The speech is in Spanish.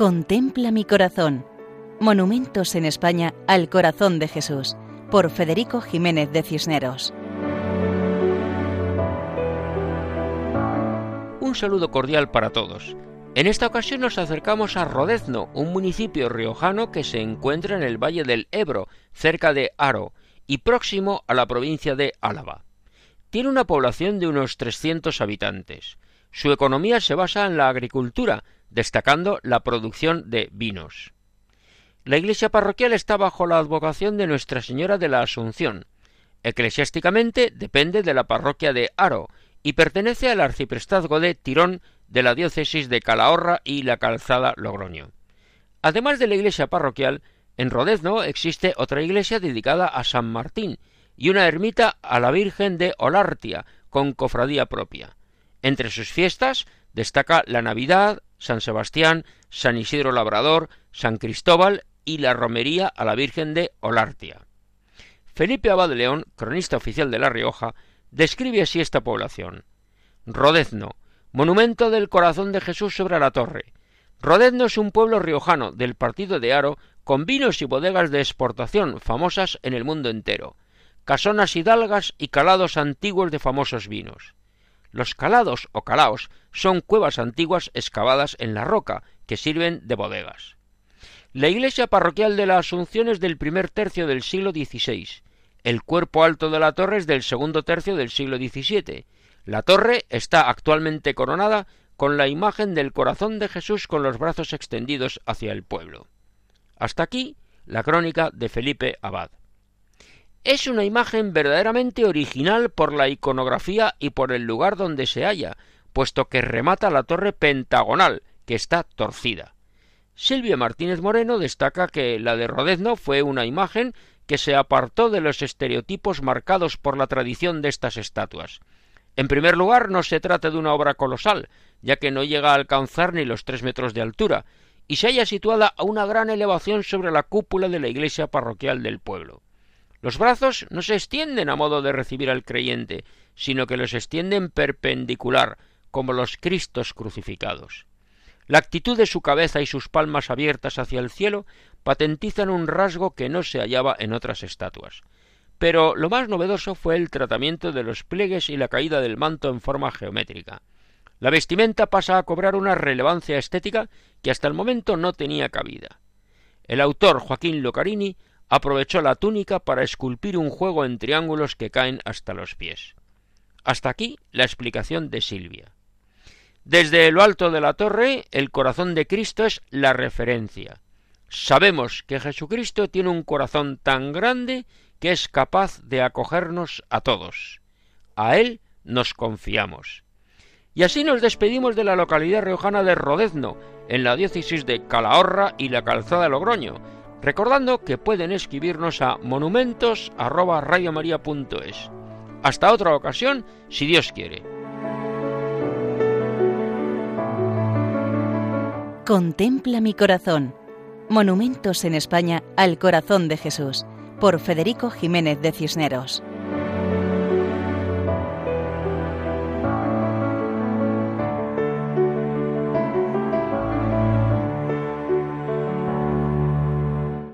Contempla mi corazón. Monumentos en España al corazón de Jesús, por Federico Jiménez de Cisneros. Un saludo cordial para todos. En esta ocasión nos acercamos a Rodezno, un municipio riojano que se encuentra en el valle del Ebro, cerca de Aro, y próximo a la provincia de Álava. Tiene una población de unos 300 habitantes. Su economía se basa en la agricultura, destacando la producción de vinos. La iglesia parroquial está bajo la advocación de Nuestra Señora de la Asunción. Eclesiásticamente depende de la parroquia de Aro y pertenece al arciprestazgo de Tirón de la diócesis de Calahorra y la calzada Logroño. Además de la iglesia parroquial, en Rodezno existe otra iglesia dedicada a San Martín y una ermita a la Virgen de Olartia con cofradía propia. Entre sus fiestas destaca la Navidad, San Sebastián, San Isidro Labrador, San Cristóbal y la romería a la Virgen de Olartia. Felipe Abad León, cronista oficial de La Rioja, describe así esta población. Rodezno, monumento del corazón de Jesús sobre la torre. Rodezno es un pueblo riojano del partido de Aro con vinos y bodegas de exportación famosas en el mundo entero, casonas hidalgas y calados antiguos de famosos vinos. Los calados o calaos son cuevas antiguas excavadas en la roca que sirven de bodegas. La iglesia parroquial de la Asunción es del primer tercio del siglo XVI. El cuerpo alto de la torre es del segundo tercio del siglo XVII. La torre está actualmente coronada con la imagen del corazón de Jesús con los brazos extendidos hacia el pueblo. Hasta aquí la crónica de Felipe Abad. Es una imagen verdaderamente original por la iconografía y por el lugar donde se halla, puesto que remata la torre pentagonal, que está torcida. Silvia Martínez Moreno destaca que la de Rodezno fue una imagen que se apartó de los estereotipos marcados por la tradición de estas estatuas. En primer lugar, no se trata de una obra colosal, ya que no llega a alcanzar ni los tres metros de altura, y se halla situada a una gran elevación sobre la cúpula de la iglesia parroquial del pueblo. Los brazos no se extienden a modo de recibir al creyente, sino que los extienden perpendicular, como los Cristos crucificados. La actitud de su cabeza y sus palmas abiertas hacia el cielo patentizan un rasgo que no se hallaba en otras estatuas. Pero lo más novedoso fue el tratamiento de los pliegues y la caída del manto en forma geométrica. La vestimenta pasa a cobrar una relevancia estética que hasta el momento no tenía cabida. El autor Joaquín Locarini aprovechó la túnica para esculpir un juego en triángulos que caen hasta los pies. Hasta aquí la explicación de Silvia. Desde lo alto de la torre, el corazón de Cristo es la referencia. Sabemos que Jesucristo tiene un corazón tan grande que es capaz de acogernos a todos. A Él nos confiamos. Y así nos despedimos de la localidad riojana de Rodezno, en la diócesis de Calahorra y la calzada Logroño, recordando que pueden escribirnos a monumentos@radiomaria.es. Hasta otra ocasión, si Dios quiere. Contempla mi corazón. Monumentos en España al corazón de Jesús, por Federico Jiménez de Cisneros.